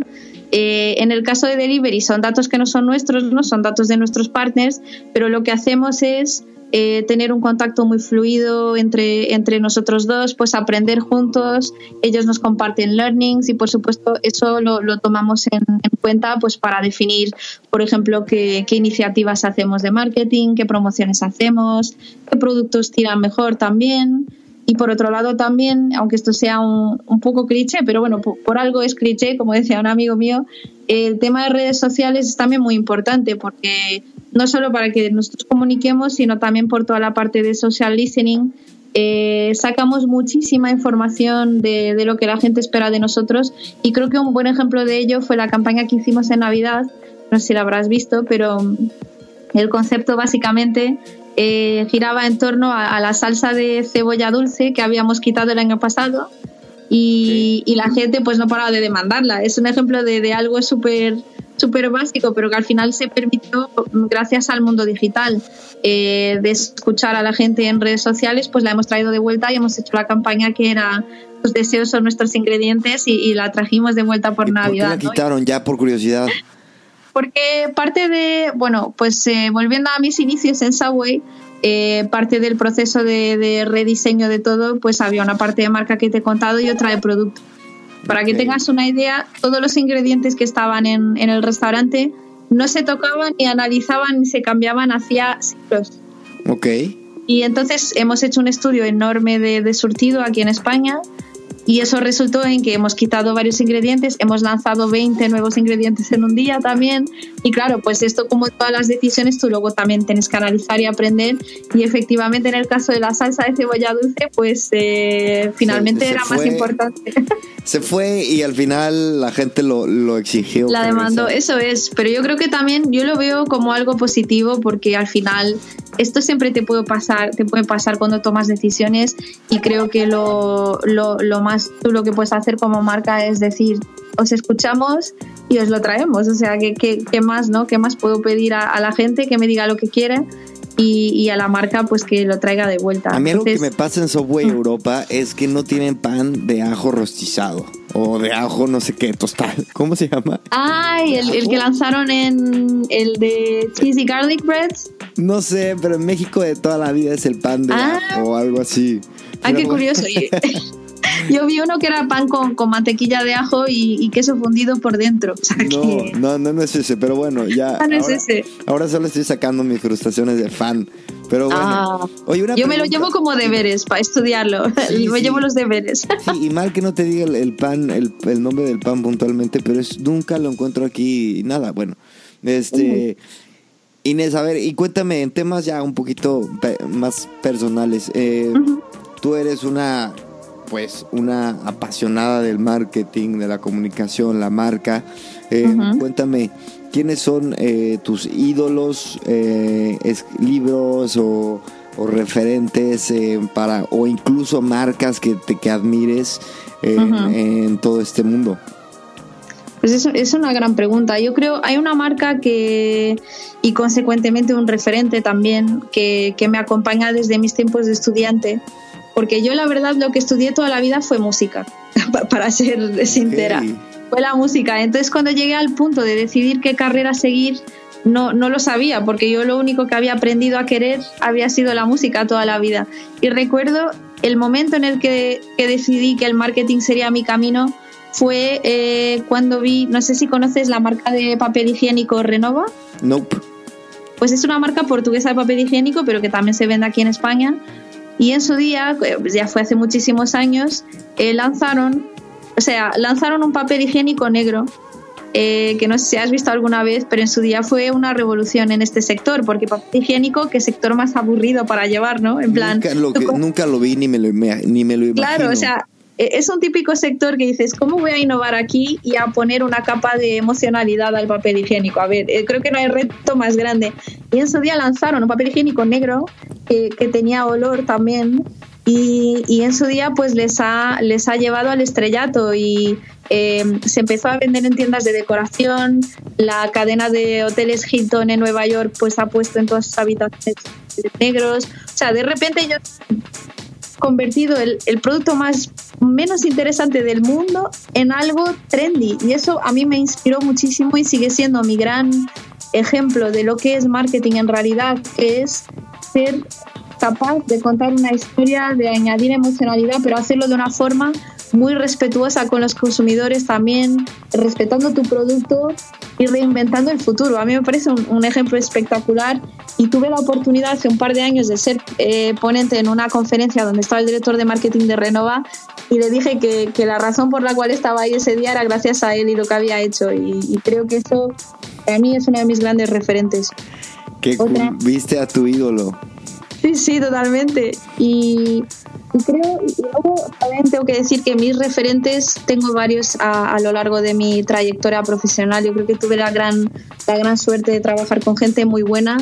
Eh, en el caso de delivery son datos que no son nuestros, no son datos de nuestros partners, pero lo que hacemos es eh, tener un contacto muy fluido entre, entre nosotros dos, pues aprender juntos, ellos nos comparten learnings y por supuesto eso lo, lo tomamos en, cuenta pues para definir, por ejemplo, qué, qué, iniciativas hacemos de marketing, qué promociones hacemos, qué productos tiran mejor también. Y por otro lado también, aunque esto sea un, un poco cliché, pero bueno, por, algo es cliché, como decía un amigo mío, el tema de redes sociales es también muy importante porque no solo para que nosotros comuniquemos, sino también por toda la parte de social listening. Eh, sacamos muchísima información de, de, lo que la gente espera de nosotros y creo que un buen ejemplo de ello fue la campaña que hicimos en Navidad, no sé si la habrás visto, pero el concepto básicamente eh, giraba en torno a, la salsa de cebolla dulce que habíamos quitado el año pasado y, la gente pues no paraba de demandarla. Es un ejemplo de, algo súper súper básico, pero que al final se permitió gracias al mundo digital. Eh, de escuchar a la gente en redes sociales, pues la hemos traído de vuelta y hemos hecho la campaña que era los deseos son nuestros ingredientes y, la trajimos de vuelta por Navidad. ¿Por qué la quitaron ya por curiosidad? porque parte de, bueno, pues eh, volviendo a mis inicios en Subway, eh, parte del proceso de, rediseño de todo, pues había una parte de marca que te he contado y otra de producto. Para que tengas una idea, todos los ingredientes que estaban en, el restaurante no se tocaban ni analizaban ni se cambiaban hacía siglos. Ok. Y entonces hemos hecho un estudio enorme de, de surtido aquí en España y eso resultó en que hemos quitado varios ingredientes, hemos lanzado 20 nuevos ingredientes en un día también. Y claro, pues esto como todas las decisiones, tú luego también tienes que analizar y aprender. Y efectivamente en el caso de la salsa de cebolla dulce, pues eh, finalmente era más importante. Se fue y al final la gente lo, lo exigió. La demandó, eso es. Pero yo creo que también yo lo veo como algo positivo porque al final esto siempre te puede pasar, te puede pasar cuando tomas decisiones y creo que lo, lo, lo más tú lo que puedes hacer como marca es decir, os escuchamos y os lo traemos. O sea, ¿qué, qué, más, no? ¿Qué más puedo pedir a, la gente que me diga lo que quiere? Y, a la marca pues que lo traiga de vuelta. A mí algo que me pasa en Subway. Europa es que no tienen pan de ajo rostizado o de ajo no sé qué tostal. ¿Cómo se llama? Ay, el, el, que lanzaron en el de cheesy garlic breads. No sé, pero en México de toda la vida es el pan de ah. ajo o algo así. Ay, qué curioso. Yo vi uno que era pan con, con mantequilla de ajo y, queso fundido por dentro. no, no, no, es ese, pero bueno, ya. Ah, no ahora, es ese. ahora solo estoy sacando mis frustraciones de fan. Pero bueno, ah, yo me lo llevo como deberes para estudiarlo. y me llevo los deberes. Sí, y mal que no te diga el, pan, el, el, nombre del pan puntualmente, pero es nunca lo encuentro aquí. Nada, bueno. Este. Inés, a ver, y cuéntame en temas ya un poquito más personales. Eh, tú eres una pues una apasionada del marketing, de la comunicación, la marca. Eh, cuéntame, ¿quiénes son eh, tus ídolos, eh, libros o, referentes para o incluso marcas que te que admires en todo este mundo? Pues eso es una gran pregunta. Yo creo hay una marca que y consecuentemente un referente también que, que me acompaña desde mis tiempos de estudiante porque yo la verdad lo que estudié toda la vida fue música, para ser sincera. Fue la música. Entonces cuando llegué al punto de decidir qué carrera seguir, no, no lo sabía, porque yo lo único que había aprendido a querer había sido la música toda la vida. Y recuerdo el momento en el que, decidí que el marketing sería mi camino fue eh, cuando vi, no sé si conoces la marca de papel higiénico Renova. Nope. Pues es una marca portuguesa de papel higiénico, pero que también se vende aquí en España. Y en su día, eh, pues ya fue hace muchísimos años, eh, lanzaron, o sea, lanzaron un papel higiénico negro eh, que no sé si has visto alguna vez, pero en su día fue una revolución en este sector, porque papel higiénico, qué sector más aburrido para llevar, ¿no? En plan. Nunca lo, nunca lo vi ni me lo, ni me lo imagino. Claro, o sea, es un típico sector que dices, ¿cómo voy a innovar aquí y a poner una capa de emocionalidad al papel higiénico? A ver, eh, creo que no hay reto más grande. Y en su día lanzaron un papel higiénico negro que, tenía olor también y, y, en su día pues les ha, les ha llevado al estrellato y, eh, se empezó a vender en tiendas de decoración, la cadena de hoteles Hilton en Nueva York pues ha puesto en todas sus habitaciones negros, o sea, de repente yo convertido el, el producto más menos interesante del mundo en algo trendy. Y eso a mí me inspiró muchísimo y sigue siendo mi gran ejemplo de lo que es marketing en realidad, que es ser capaz de contar una historia, de añadir emocionalidad, pero hacerlo de una forma muy respetuosa con los consumidores también, respetando tu producto y reinventando el futuro. A mí me parece un, ejemplo espectacular y tuve la oportunidad hace un par de años de ser eh, ponente en una conferencia donde estaba el director de marketing de Renova y le dije que, que, la razón por la cual estaba ahí ese día era gracias a él y lo que había hecho y, y creo que eso para mí es uno de mis grandes referentes. Que viste a tu ídolo. Sí, sí, totalmente. Y, creo, y luego también tengo que decir que mis referentes tengo varios a, a, lo largo de mi trayectoria profesional. Yo creo que tuve la gran, la gran suerte de trabajar con gente muy buena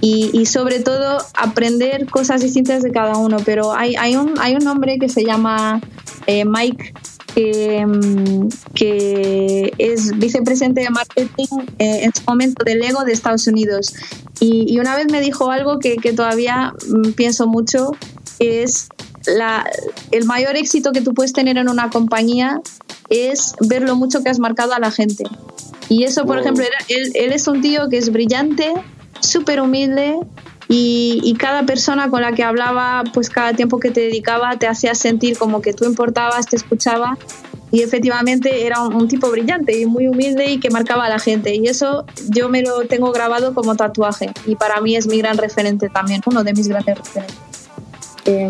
y, y sobre todo aprender cosas distintas de cada uno. Pero hay, hay, un, hay un hombre que se llama eh, Mike que, mm, que, es vicepresidente de marketing eh, en su momento del Lego de Estados Unidos. Y, y una vez me dijo algo que, que todavía mm, pienso mucho, que es la, el mayor éxito que tú puedes tener en una compañía es ver lo mucho que has marcado a la gente. Y eso, por wow. ejemplo, él, él, es un tío que es brillante, súper humilde y, y, cada persona con la que hablaba, pues cada tiempo que te dedicaba te hacía sentir como que tú importabas, te escuchaba y efectivamente era un, un, tipo brillante y muy humilde y que marcaba a la gente y eso yo me lo tengo grabado como tatuaje y para mí es mi gran referente también, uno de mis grandes referentes. Eh,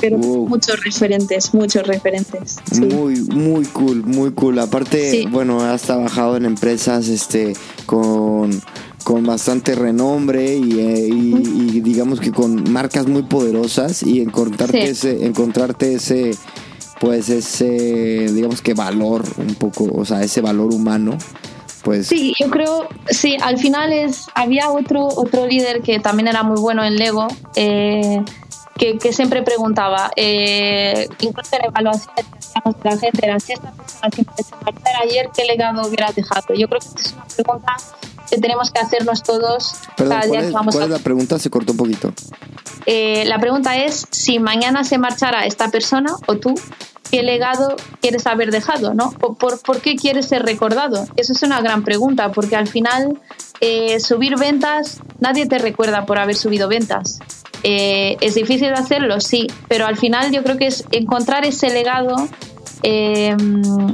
pero wow. muchos referentes, muchos referentes. Sí. Muy, muy cool, muy cool. Aparte, sí. bueno, has trabajado en empresas este con con bastante renombre y, eh, y, y, digamos que con marcas muy poderosas y encontrarte sí. ese encontrarte ese pues ese digamos que valor un poco o sea ese valor humano pues sí yo creo sí al final es había otro otro líder que también era muy bueno en Lego eh, que, que, siempre preguntaba eh, incluso en evaluaciones que de la gente era si esta persona siempre se marchara ayer qué legado hubiera dejado yo creo que es una pregunta que tenemos que hacernos todos Perdón, cada día ¿cuál es, que vamos ¿cuál a... es la pregunta? Se cortó un poquito. Eh, la pregunta es si mañana se marchara esta persona o tú, ¿qué legado quieres haber dejado? ¿no? ¿Por, por qué quieres ser recordado? Eso es una gran pregunta, porque al final eh, subir ventas, nadie te recuerda por haber subido ventas. Eh, es difícil de hacerlo, sí, pero al final yo creo que es encontrar ese legado eh,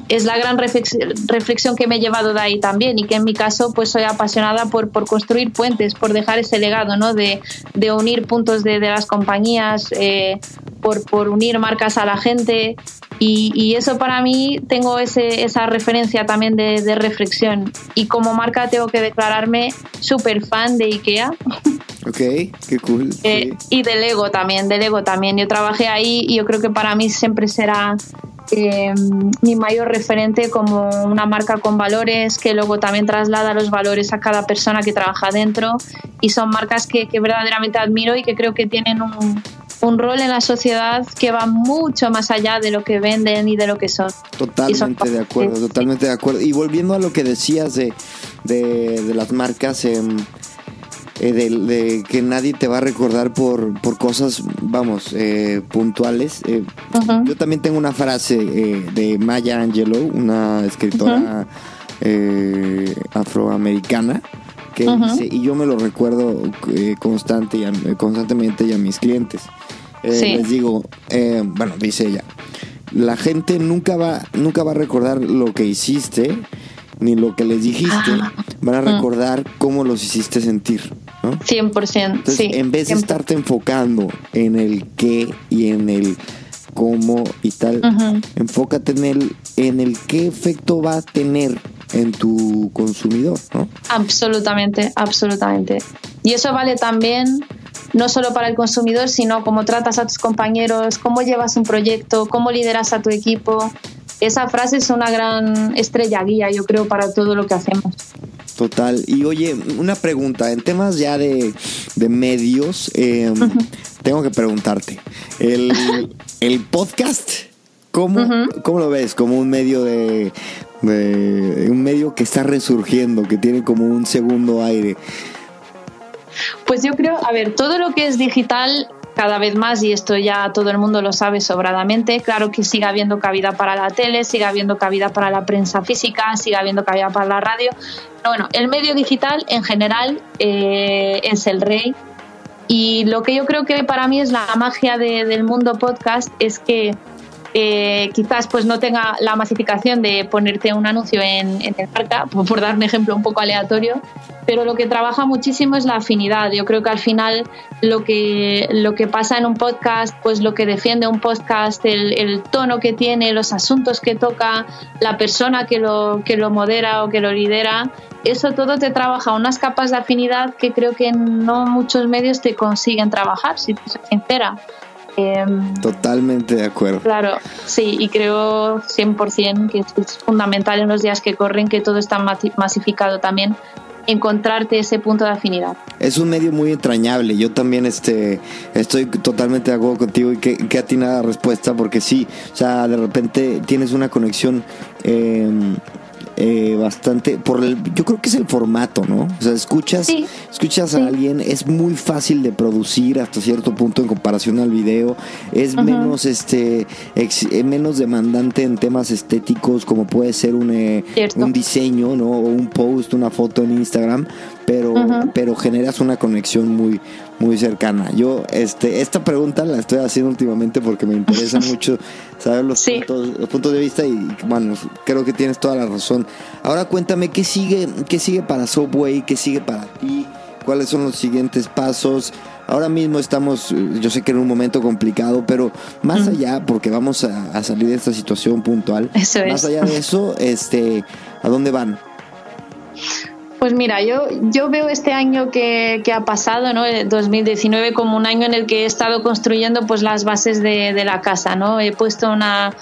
es la gran reflexión que me he llevado de ahí también y que en mi caso pues soy apasionada por, por construir puentes, por dejar ese legado, ¿no? De, de unir puntos de, de las compañías, eh, por, por, unir marcas a la gente y, y eso para mí tengo ese, esa referencia también de, de, reflexión y como marca tengo que declararme súper fan de IKEA. Ok, qué cool. Eh, sí. Y de Lego también, de Lego también. Yo trabajé ahí y yo creo que para mí siempre será eh, mi mayor referente como una marca con valores que luego también traslada los valores a cada persona que trabaja dentro y son marcas que, que verdaderamente admiro y que creo que tienen un, un, rol en la sociedad que va mucho más allá de lo que venden y de lo que son. Totalmente son de acuerdo, totalmente de acuerdo. Y volviendo a lo que decías de, de, de las marcas... Eh, eh, de, de, que nadie te va a recordar por, por cosas, vamos, eh, puntuales. Eh, uh -huh. Yo también tengo una frase eh, de Maya Angelou, una escritora uh -huh. afroamericana, que uh -huh. dice, y yo me lo recuerdo eh, constante y a, constantemente y a mis clientes. Sí. Les digo, bueno, dice ella, la gente nunca va, nunca va a recordar lo que hiciste ni lo que les dijiste, ah, van a recordar uh. cómo los hiciste sentir. ¿No? 100%. Entonces, sí, en vez de 100%. estarte enfocando en el qué y en el cómo y tal, uh -huh. enfócate en el, en el qué efecto va a tener en tu consumidor, ¿no? Absolutamente, absolutamente. Y eso vale también no solo para el consumidor, sino cómo tratas a tus compañeros, cómo llevas un proyecto, cómo lideras a tu equipo, esa frase es una gran estrella guía, yo creo, para todo lo que hacemos. Total. Y oye, una pregunta, en temas ya de, de medios, eh, uh -huh. tengo que preguntarte, ¿el, ¿el podcast ¿cómo, ¿cómo lo ves? Como un medio de, de, un medio que está resurgiendo, que tiene como un segundo aire. Pues yo creo, a ver, todo lo que es digital cada vez más, y esto ya todo el mundo lo sabe sobradamente, claro que siga habiendo cabida para la tele, siga habiendo cabida para la prensa física, siga habiendo cabida para la radio. Pero bueno, el medio digital en general eh, es el rey. Y lo que yo creo que para mí es la magia del mundo podcast es que eh, quizás pues no tenga la masificación de ponerte un anuncio en, en el marca, por dar un ejemplo un poco aleatorio, pero lo que trabaja muchísimo es la afinidad. Yo creo que al final lo que, lo que pasa en un podcast, pues lo que defiende un podcast, el, tono que tiene, los asuntos que toca, la persona que lo, que lo modera o que lo lidera, eso todo te trabaja unas capas de afinidad que creo que no muchos medios te consiguen trabajar, si soy sincera. Em, Totalmente de acuerdo. Claro, sí, y creo 100% que es fundamental en los días que corren que todo está masificado también encontrarte ese punto de afinidad. Es un medio muy entrañable. Yo también este, estoy totalmente de acuerdo contigo y que, que atinada respuesta porque sí, o sea, de repente tienes una conexión eh, eh, bastante por el, yo creo que es el formato, ¿no? O sea, escuchas, escuchas a alguien, es muy fácil de producir hasta cierto punto en comparación al video, es menos este eh, menos demandante en temas estéticos como puede ser un, eh, un diseño, ¿no? O un post, una foto en Instagram, pero pero generas una conexión muy muy cercana. Yo, este, esta pregunta la estoy haciendo últimamente porque me interesa mucho saber los, puntos, los puntos de vista y, bueno, creo que tienes toda la razón. Ahora cuéntame, ¿qué sigue, qué sigue para Subway? ¿Qué sigue para ti? ¿Cuáles son los siguientes pasos? Ahora mismo estamos, yo sé que en un momento complicado, pero más allá, porque vamos a, salir de esta situación puntual, más allá de eso, este, ¿a dónde van? Pues mira, yo, yo veo este año que, ha pasado, ¿no? El 2019, como un año en el que he estado construyendo pues las bases de, la casa, ¿no? He puesto una,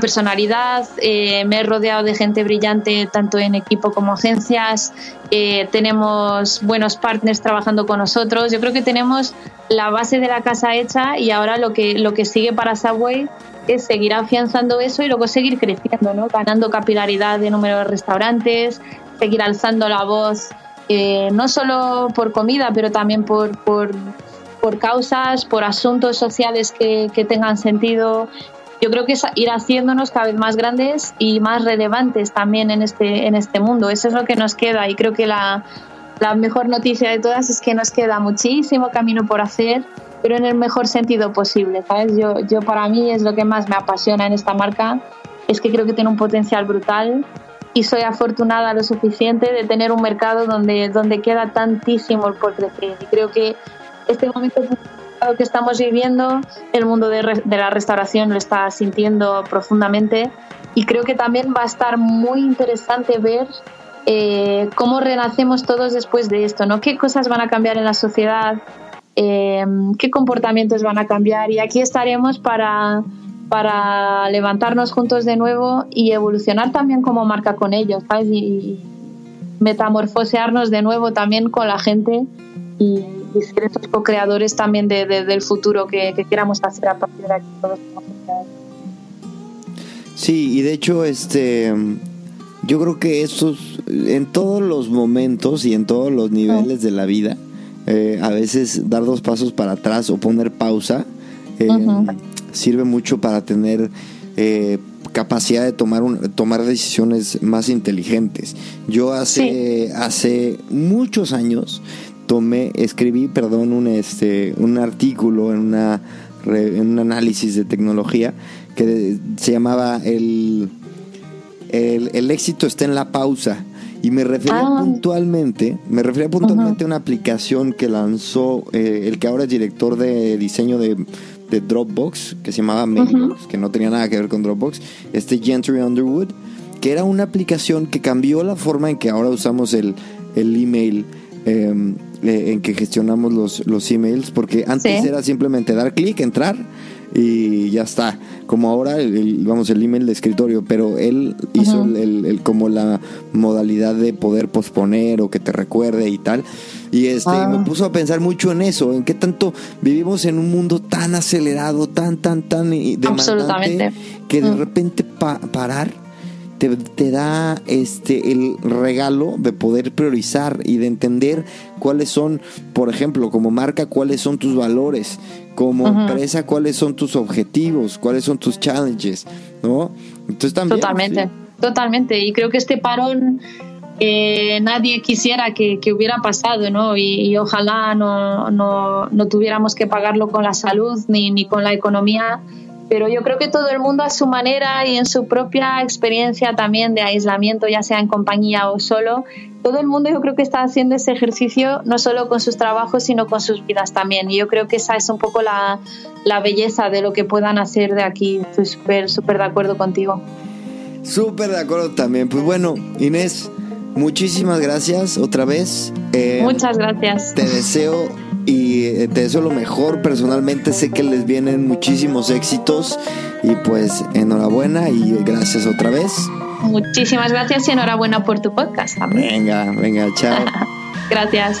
personalidad, eh, me he rodeado de gente brillante tanto en equipo como agencias, eh, tenemos buenos partners trabajando con nosotros. Yo creo que tenemos la base de la casa hecha y ahora lo que, lo que sigue para Subway es seguir afianzando eso y luego seguir creciendo, ¿no? ganando capilaridad de número de restaurantes, seguir alzando la voz, eh, no solo por comida, pero también por, por, causas, por asuntos sociales que, tengan sentido. Yo creo que es ir haciéndonos cada vez más grandes y más relevantes también en este, en este mundo. Eso es lo que nos queda y creo que la, la mejor noticia de todas es que nos queda muchísimo camino por hacer, pero en el mejor sentido posible. ¿sabes? Yo, yo para mí es lo que más me apasiona en esta marca, es que creo que tiene un potencial brutal y soy afortunada lo suficiente de tener un mercado donde, donde queda tantísimo por crecer. Y creo que este momento que estamos viviendo, el mundo de, la restauración lo está sintiendo profundamente y creo que también va a estar muy interesante ver eh, cómo renacemos todos después de esto, ¿no? ¿Qué cosas van a cambiar en la sociedad? Eh, ¿Qué comportamientos van a cambiar? Y aquí estaremos para para levantarnos juntos de nuevo y evolucionar también como marca con ellos, ¿sabes? Y, metamorfosearnos de nuevo también con la gente y, ser esos co-creadores también del futuro que, que, queramos hacer a partir de aquí todos. Sí, y de hecho, este, yo creo que estos, en todos los momentos y en todos los niveles de la vida, eh, a veces dar dos pasos para atrás o poner pausa, eh, sirve mucho para tener eh, capacidad de tomar, tomar decisiones más inteligentes. Yo hace, hace muchos años tomé, escribí, perdón, un, este, un artículo en, una, en un análisis de tecnología que se llamaba el, el, éxito está en la pausa. Y me refería ah. puntualmente, me refería puntualmente a una aplicación que lanzó eh, el que ahora es director de diseño de de Dropbox que se llamaba Mailbox, que no tenía nada que ver con Dropbox, este Gentry Underwood, que era una aplicación que cambió la forma en que ahora usamos el, el email, em, eh, en que gestionamos los, los emails, porque antes era simplemente dar clic, entrar, y ya está. Como ahora, el, vamos, el email de escritorio, pero él hizo el, el, como la modalidad de poder posponer o que te recuerde y tal. Y este me ah. puso a pensar mucho en eso, en qué tanto vivimos en un mundo tan acelerado, tan, tan, tan demandante, que de mm. repente parar te, da este el regalo de poder priorizar y de entender cuáles son, por ejemplo, como marca, cuáles son tus valores, como empresa, cuáles son tus objetivos, cuáles son tus challenges, ¿no? Entonces también. Totalmente, totalmente. Y creo que este parón eh, nadie quisiera que, hubiera pasado, ¿no? Y, ojalá no, no, no, tuviéramos que pagarlo con la salud ni, ni con la economía pero yo creo que todo el mundo a su manera y en su propia experiencia también de aislamiento, ya sea en compañía o solo, todo el mundo yo creo que está haciendo ese ejercicio no solo con sus trabajos, sino con sus vidas también. Y yo creo que esa es un poco la, la belleza de lo que puedan hacer de aquí. Estoy súper, súper de acuerdo contigo. Súper de acuerdo también. Pues bueno, Inés, muchísimas gracias otra vez. Eh, Muchas gracias. Te deseo y te deseo lo mejor. Personalmente sé que les vienen muchísimos éxitos y pues enhorabuena y gracias otra vez. Muchísimas gracias y enhorabuena por tu podcast. Venga, venga, chao. gracias.